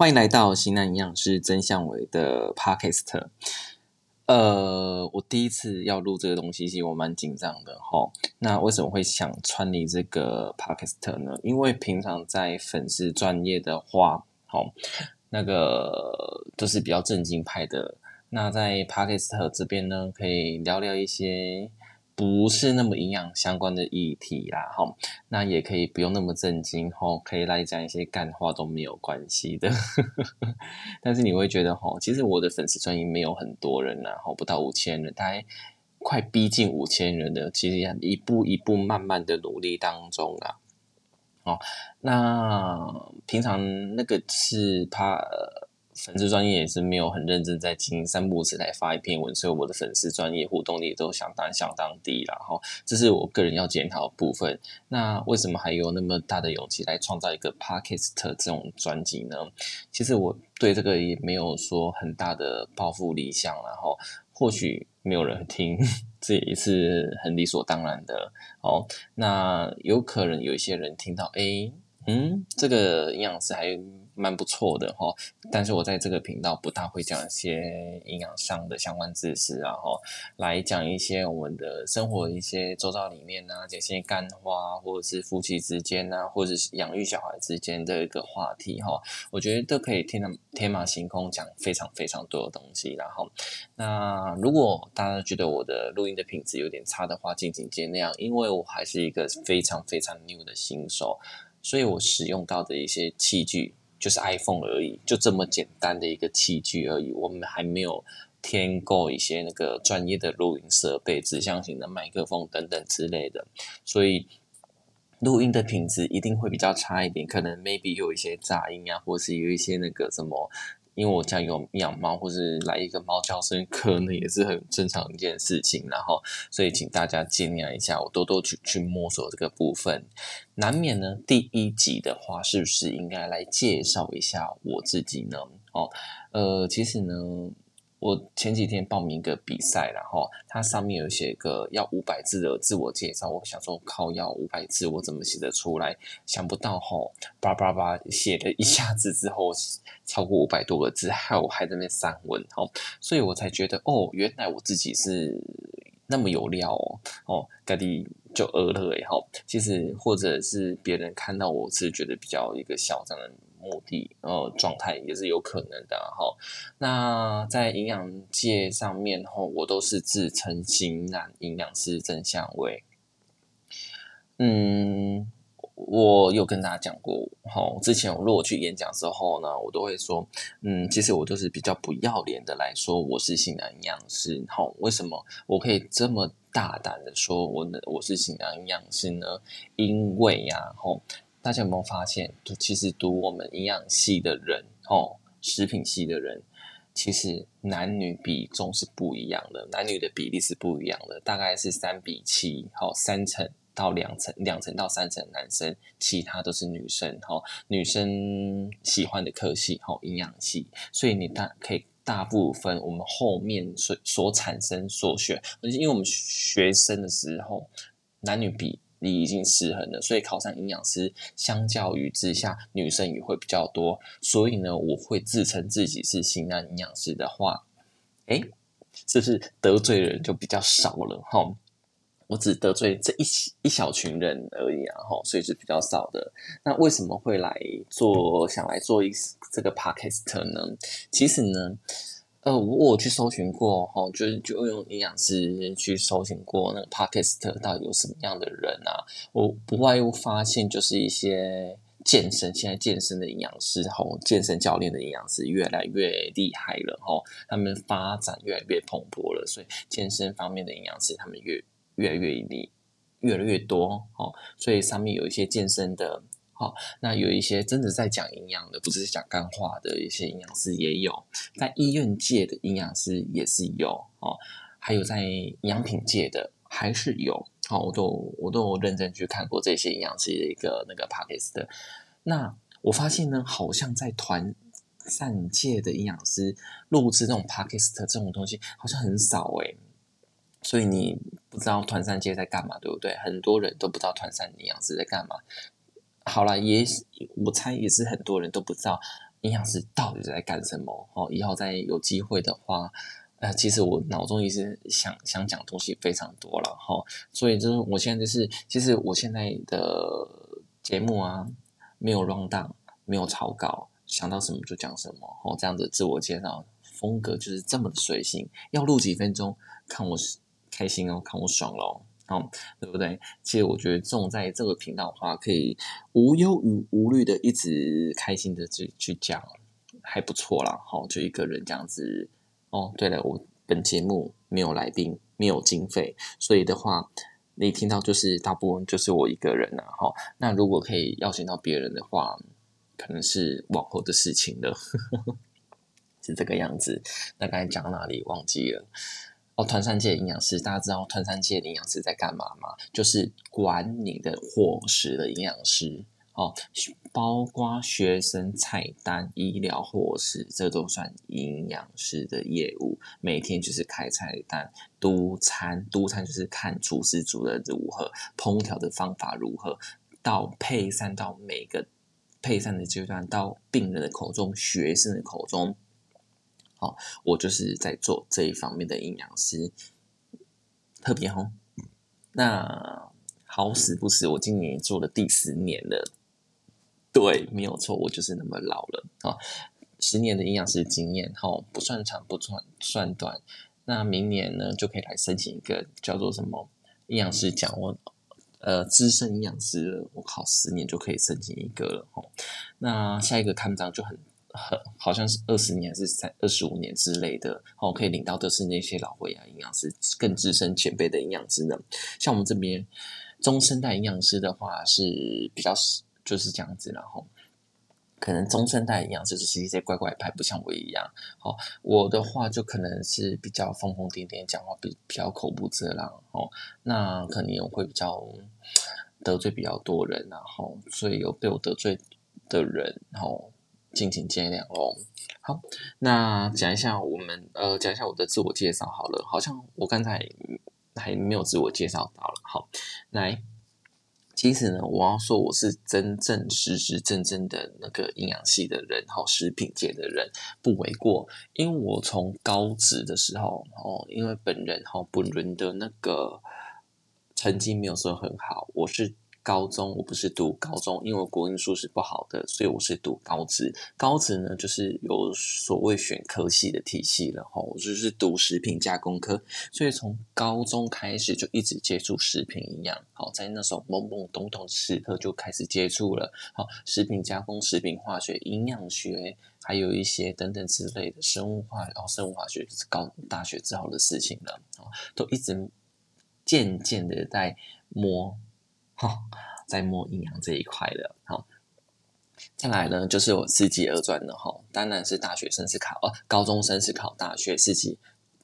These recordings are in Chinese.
欢迎来到西南营养师曾向伟的 Podcast。呃，我第一次要录这个东西，其实我蛮紧张的哈。那为什么会想穿你这个 Podcast 呢？因为平常在粉丝专业的话，好，那个都是比较正经派的。那在 Podcast 这边呢，可以聊聊一些。不是那么营养相关的议题啦，哈，那也可以不用那么震惊，哈，可以来讲一些干话都没有关系的。但是你会觉得，哈，其实我的粉丝专业没有很多人呐，哈，不到五千人，大概快逼近五千人的，其实一步一步慢慢的努力当中啊，哦，那平常那个是怕。粉丝专业也是没有很认真在听，三不五时才发一篇文，所以我的粉丝专业互动力都相当相当低了哈。这是我个人要检讨的部分。那为什么还有那么大的勇气来创造一个 podcast 这种专辑呢？其实我对这个也没有说很大的抱负理想，然后或许没有人听，这也是很理所当然的哦。那有可能有一些人听到，哎，嗯，这个营养师还。蛮不错的哈，但是我在这个频道不大会讲一些营养上的相关知识啊哈，来讲一些我们的生活一些周遭里面啊，讲些干花，或者是夫妻之间啊，或者是养育小孩之间的一个话题哈，我觉得都可以天马天马行空讲非常非常多的东西。然后，那如果大家觉得我的录音的品质有点差的话，敬请见谅，因为我还是一个非常非常 new 的新手，所以我使用到的一些器具。就是 iPhone 而已，就这么简单的一个器具而已。我们还没有添购一些那个专业的录音设备、指向型的麦克风等等之类的，所以录音的品质一定会比较差一点。可能 maybe 有一些杂音啊，或是有一些那个什么。因为我家有养猫，或是来一个猫叫声，可能也是很正常一件事情。然后，所以请大家见谅一下，我多多去去摸索这个部分。难免呢，第一集的话，是不是应该来介绍一下我自己呢？哦，呃，其实呢。我前几天报名一个比赛，然后它上面有写个要五百字的自我介绍。我想说，靠，要五百字，我怎么写得出来？想不到吼，叭叭叭写了一下子之后，超过五百多个字，害我还在那边散文，吼，所以我才觉得，哦，原来我自己是那么有料哦，哦，盖蒂就呃了哎，吼，其实或者是别人看到我是觉得比较一个嚣张的。目的呃状态也是有可能的哈。那在营养界上面哈，我都是自称型男营养师正向位。嗯，我有跟大家讲过哈，之前我如果去演讲之后呢，我都会说，嗯，其实我都是比较不要脸的来说我是型男营养师。哈，为什么我可以这么大胆的说我呢？我是型男营养师呢？因为呀，哈。大家有没有发现，就其实读我们营养系的人，哦，食品系的人，其实男女比重是不一样的，男女的比例是不一样的，大概是三比七，好，三成到两成，两成到三成男生，其他都是女生，哈，女生喜欢的科系，哈，营养系，所以你大可以大部分我们后面所所产生所选，因为我们学生的时候男女比。你已经失衡了，所以考上营养师，相较于之下，女生也会比较多。所以呢，我会自称自己是型男营养师的话，哎，这是得罪人就比较少了哈。我只得罪这一一小群人而已啊哈，所以是比较少的。那为什么会来做，想来做一这个 podcast 呢？其实呢。呃，我去搜寻过哦，就是就用营养师去搜寻过那个 podcast 到底有什么样的人啊？我不外乎发现就是一些健身，现在健身的营养师吼，健身教练的营养师越来越厉害了吼，他们发展越来越蓬勃了，所以健身方面的营养师他们越越来越厉，越来越多哦，所以上面有一些健身的。好，那有一些真的在讲营养的，不只是讲干话的一些营养师也有，在医院界的营养师也是有哦，还有在营养品界的还是有，好，我都我都认真去看过这些营养师的一个那个 p o c k s t 的。那我发现呢，好像在团散界的营养师录制这种 p o c k s t 这种东西好像很少诶。所以你不知道团散界在干嘛，对不对？很多人都不知道团散营养师在干嘛。好了，也我猜也是很多人都不知道营养师到底在干什么？哦，以后再有机会的话，呃，其实我脑中也是想想讲东西非常多了哈，所以就是我现在就是，其实我现在的节目啊，没有 run down，没有草稿，想到什么就讲什么，哦，这样的自我介绍风格就是这么的随性，要录几分钟，看我开心哦，看我爽喽。对不对？其实我觉得这种在这个频道的话，可以无忧无无虑的一直开心的去去讲，还不错啦。好，就一个人这样子。哦，对了，我本节目没有来宾，没有经费，所以的话，你听到就是大部分就是我一个人呐。哈，那如果可以邀请到别人的话，可能是往后的事情了，是这个样子。那刚才讲到哪里忘记了？哦，团餐界营养师，大家知道团餐界营养师在干嘛吗？就是管你的伙食的营养师哦，包括学生菜单、医疗伙食，这都算营养师的业务。每天就是开菜单、督餐，督餐就是看厨师煮的如何，烹调的方法如何，到配膳到每个配膳的阶段，到病人的口中、学生的口中。好，我就是在做这一方面的营养师，特别好。那好死不死，我今年做了第十年了。对，没有错，我就是那么老了啊！十年的营养师经验，哈，不算长，不算算短。那明年呢，就可以来申请一个叫做什么营养师奖？我呃，资深营养师，我考十年就可以申请一个了。哦，那下一个看章就很。很好像是二十年还是三二十五年之类的，哦，可以领到的是那些老会啊营养师更资深前辈的营养师呢。像我们这边中生代营养师的话是比较就是这样子，然后可能中生代营养师就是一些乖乖派，不像我一样。好，我的话就可能是比较疯疯癫癫，讲话比比较口不择廊哦，那可能会比较得罪比较多人，然后所以有被我得罪的人，然后。敬请见谅喽。好，那讲一下我们呃，讲一下我的自我介绍好了。好像我刚才还没有自我介绍到了。好，来，其实呢，我要说我是真正实实正正的那个营养系的人，好，食品界的人不为过。因为我从高职的时候，哦，因为本人哈本人的那个成绩没有说很好，我是。高中我不是读高中，因为我国英数是不好的，所以我是读高职。高职呢，就是有所谓选科系的体系了哈。我就是读食品加工科，所以从高中开始就一直接触食品营养。好，在那时候懵懵懂懂时刻就开始接触了。好，食品加工、食品化学、营养学，还有一些等等之类的生物化，然后生物化学是高大学之后的事情了。哦，都一直渐渐的在摸。好，在摸营养这一块的，好，再来呢，就是我四级二专的哈，当然是大学生是考，哦，高中生是考大学四级，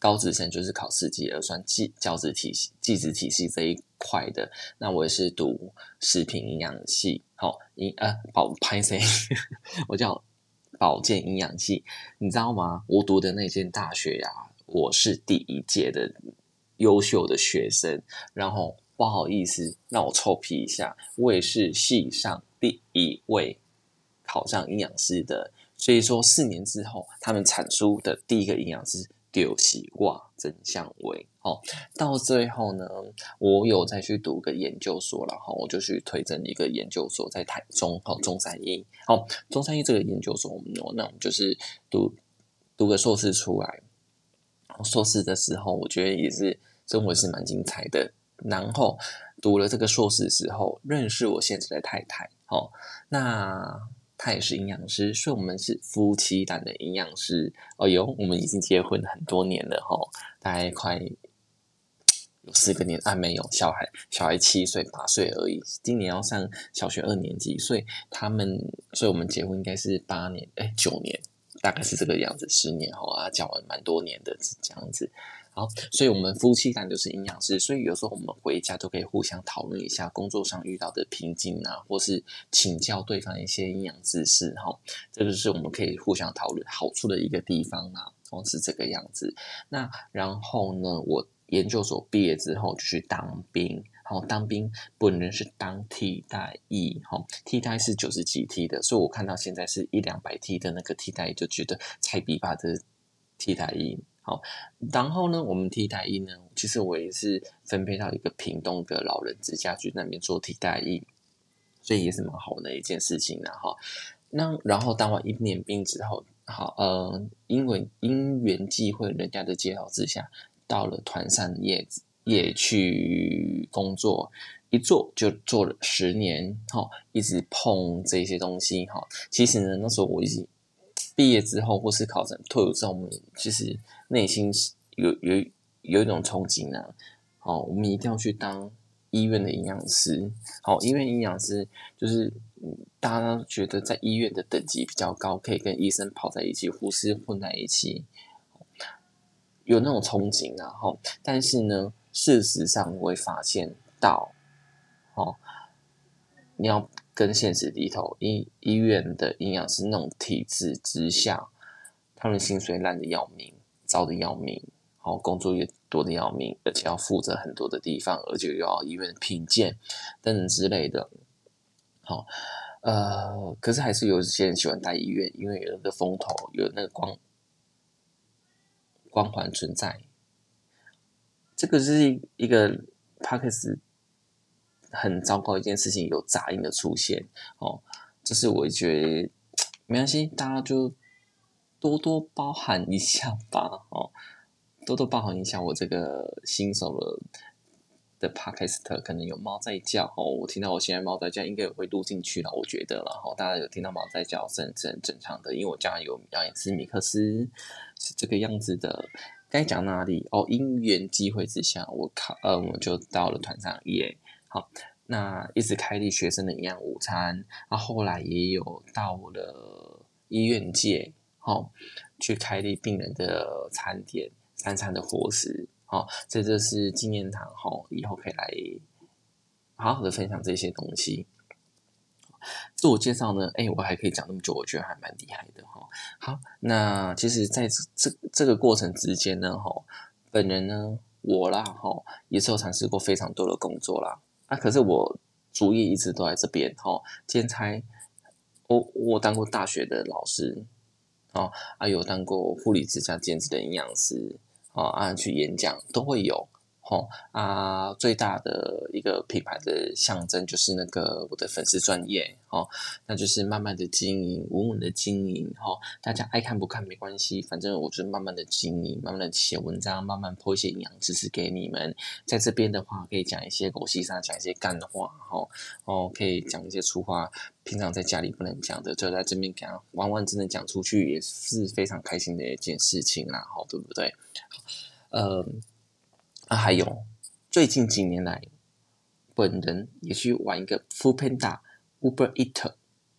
高职生就是考四级二专技教职体系、技职体系这一块的。那我也是读食品营养系，好，营呃保拍 C，我叫保健营养系，你知道吗？我读的那间大学呀，我是第一届的优秀的学生，然后。不好意思，让我臭皮一下，我也是系上第一位考上营养师的。所以说，四年之后，他们产出的第一个营养师丢西瓜真相为哦。到最后呢，我有再去读个研究所了哈，我就去推荐一个研究所，在台中哦，中山医哦，中山医这个研究所，我们那我们就是读读个硕士出来。硕士的时候，我觉得也是生活是蛮精彩的。然后读了这个硕士的时候，认识我现在的太太，哦，那她也是营养师，所以我们是夫妻档的营养师。哦哟，我们已经结婚很多年了，哈，大概快有四个年啊，没有小孩，小孩七岁八岁而已，今年要上小学二年级，所以他们，所以我们结婚应该是八年，哎，九年，大概是这个样子，十年后啊，交往蛮多年的，是这样子。好，所以我们夫妻档就是营养师，所以有时候我们回家都可以互相讨论一下工作上遇到的瓶颈啊，或是请教对方一些营养知识。哈，这个是我们可以互相讨论好处的一个地方啊。哦，是这个样子。那然后呢，我研究所毕业之后就去当兵。好，当兵本人是当替代役，哈，替代是九十几 T 的，所以我看到现在是一两百 T 的那个替代，就觉得菜比吧的替代役。然后呢，我们替代役呢，其实我也是分配到一个屏东的老人之家去那边做替代役，所以也是蛮好的一件事情的哈。那然后当完一年兵之后，好，呃，因为因缘际会，人家的介绍之下，到了团上业也去工作，一做就做了十年，哈，一直碰这些东西，哈。其实呢，那时候我已经毕业之后，或是考上退伍之后，我们其实内心有有有一种憧憬啊，好，我们一定要去当。医院的营养师，好，医院营养师就是大家觉得在医院的等级比较高，可以跟医生跑在一起，护士混在一起，有那种憧憬啊，哈。但是呢，事实上会发现到，哦，你要跟现实低头，医医院的营养师那种体制之下，他们薪水烂的要命，糟的要命。好，工作也多的要命，而且要负责很多的地方，而且又要医院品鉴等等之类的。好，呃，可是还是有一些人喜欢待医院，因为有那个风头，有那个光光环存在。这个是一个 p a c k e s 很糟糕一件事情，有杂音的出现。哦，这是我觉得没关系，大家就多多包涵一下吧。哦。多多包涵一下我这个新手的的 podcast，可能有猫在叫哦。我听到我现在猫在叫，应该也会录进去了。我觉得，然后大家有听到猫在叫，是很很正常的。因为我家有养一只米克斯，是这个样子的。该讲哪里？哦，因缘机会之下，我考呃，我就到了团上耶。好，那一直开立学生的营养午餐，啊，后来也有到了医院界，好，去开立病人的餐点。三餐的伙食，好，这就是纪念堂，哈，以后可以来好好的分享这些东西。自我介绍呢，哎，我还可以讲那么久，我觉得还蛮厉害的，哈。好，那其实在这这个过程之间呢，哈，本人呢，我啦，哈，也是有尝试过非常多的工作啦，啊，可是我主业一直都在这边，哈，兼差，我我当过大学的老师，哦，啊，有当过护理之家兼职的营养师。哦，啊，去演讲都会有，哦啊，最大的一个品牌的象征就是那个我的粉丝专业，哦，那就是慢慢的经营，稳稳的经营，吼，大家爱看不看没关系，反正我就慢慢的经营，慢慢的写文章，慢慢播一些营养知识给你们，在这边的话可以讲一些狗屁上讲一些干话，吼，哦，可以讲一些粗话，平常在家里不能讲的，就在这边讲，完完整整讲出去也是非常开心的一件事情啦，好，对不对？呃，啊，还有最近几年来，本人也去玩一个 Food Panda、Uber Eat，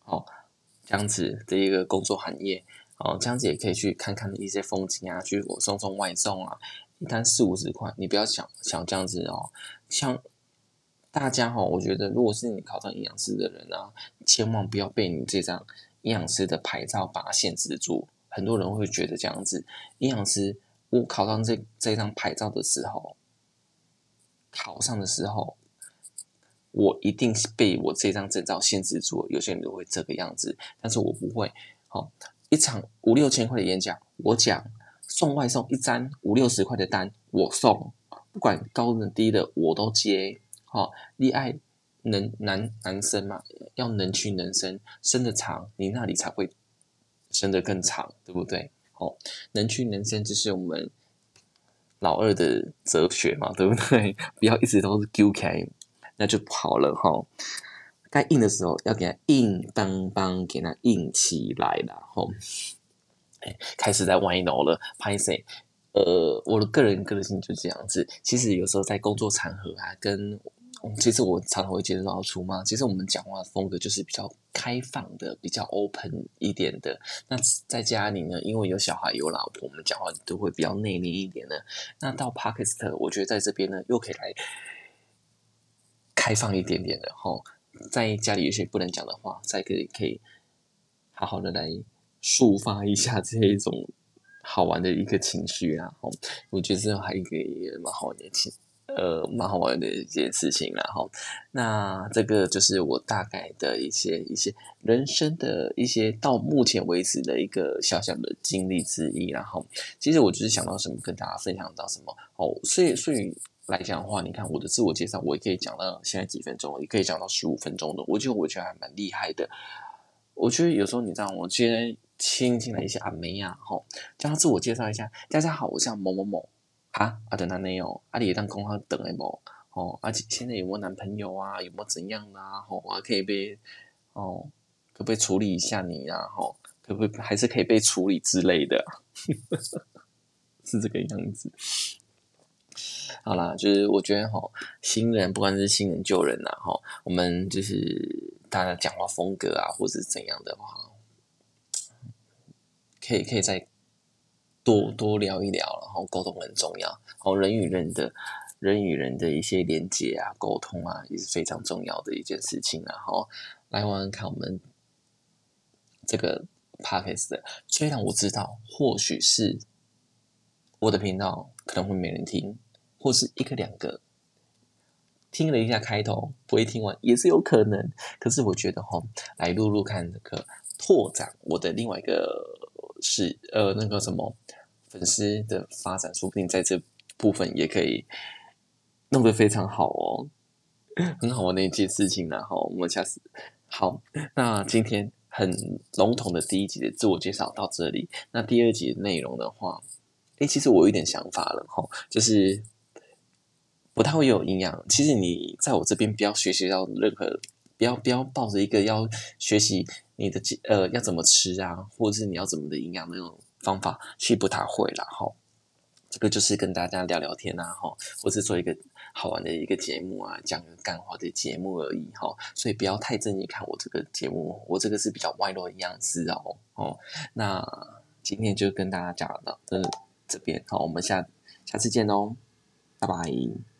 哦，这样子的一个工作行业，哦，这样子也可以去看看一些风景啊，去我送送外送啊，一单四五十块，你不要想想这样子哦。像大家哈，我觉得如果是你考上营养师的人啊，千万不要被你这张营养师的牌照把它限制住。很多人会觉得这样子，营养师。我考上这这张牌照的时候，考上的时候，我一定是被我这张证照限制住。有些人都会这个样子，但是我不会。好，一场五六千块的演讲，我讲送外送一单五六十块的单，我送，不管高的低的我都接。好，恋爱能男男生嘛，要能屈能伸，伸的长，你那里才会伸的更长，对不对？哦，能屈能伸，这是我们老二的哲学嘛，对不对？不要一直都是丢开那就不好了哈。该硬的时候要给他硬邦邦，给他硬起来了哈。哎，开始在歪脑了，拍谁？呃，我的个人个性就这样子。其实有时候在工作场合啊，跟其实我常常会接触到出嘛。其实我们讲话的风格就是比较开放的，比较 open 一点的。那在家里呢，因为有小孩有老婆，我们讲话都会比较内敛一点的。那到 p a k i s t 我觉得在这边呢，又可以来开放一点点的哈。在家里有些不能讲的话，再可以可以好好的来抒发一下这一种好玩的一个情绪啊。哦，我觉得这还一个蛮好的情。呃，蛮好玩的一件事情啦，哈。那这个就是我大概的一些一些人生的一些到目前为止的一个小小的经历之一，然后其实我就是想到什么跟大家分享到什么哦。所以所以来讲的话，你看我的自我介绍，我也可以讲到现在几分钟，也可以讲到十五分钟的，我觉得我觉得还蛮厉害的。我觉得有时候你知道，我今天亲近了一些阿梅呀，吼，叫他自我介绍一下，大家好，我叫某某某。啊，啊，等他没有，啊，你当公号等诶不？哦，而且现在有没有男朋友啊？有没有怎样啊？吼，啊，可以被哦，可不可以处理一下你啊？吼，可不可以还是可以被处理之类的？是这个样子。好啦，就是我觉得哈，新人不管是新人旧人呐，哈，我们就是大家讲话风格啊，或者是怎样的话，可以可以在。多多聊一聊，然后沟通很重要。然后人与人的人与人的一些连接啊，沟通啊，也是非常重要的一件事情。然后来玩玩看我们这个 podcast。虽然我知道，或许是我的频道可能会没人听，或是一个两个听了一下开头，不会听完也是有可能。可是我觉得哈，来录录看这个拓展我的另外一个。是呃，那个什么粉丝的发展，说不定在这部分也可以弄得非常好哦，很好玩的一件事情。然后我们下次好，那今天很笼统的第一集的自我介绍到这里。那第二集的内容的话，哎，其实我有一点想法了哈，就是不太会有营养。其实你在我这边不要学习到任何。不要不要抱着一个要学习你的呃要怎么吃啊，或者是你要怎么的营养那种方法去不太会了哈。这个就是跟大家聊聊天啊哈，或是做一个好玩的一个节目啊，讲个干话的节目而已哈。所以不要太正经看我这个节目，我这个是比较外露的样子哦哦。那今天就跟大家讲到这这边好，我们下下次见喽，拜拜。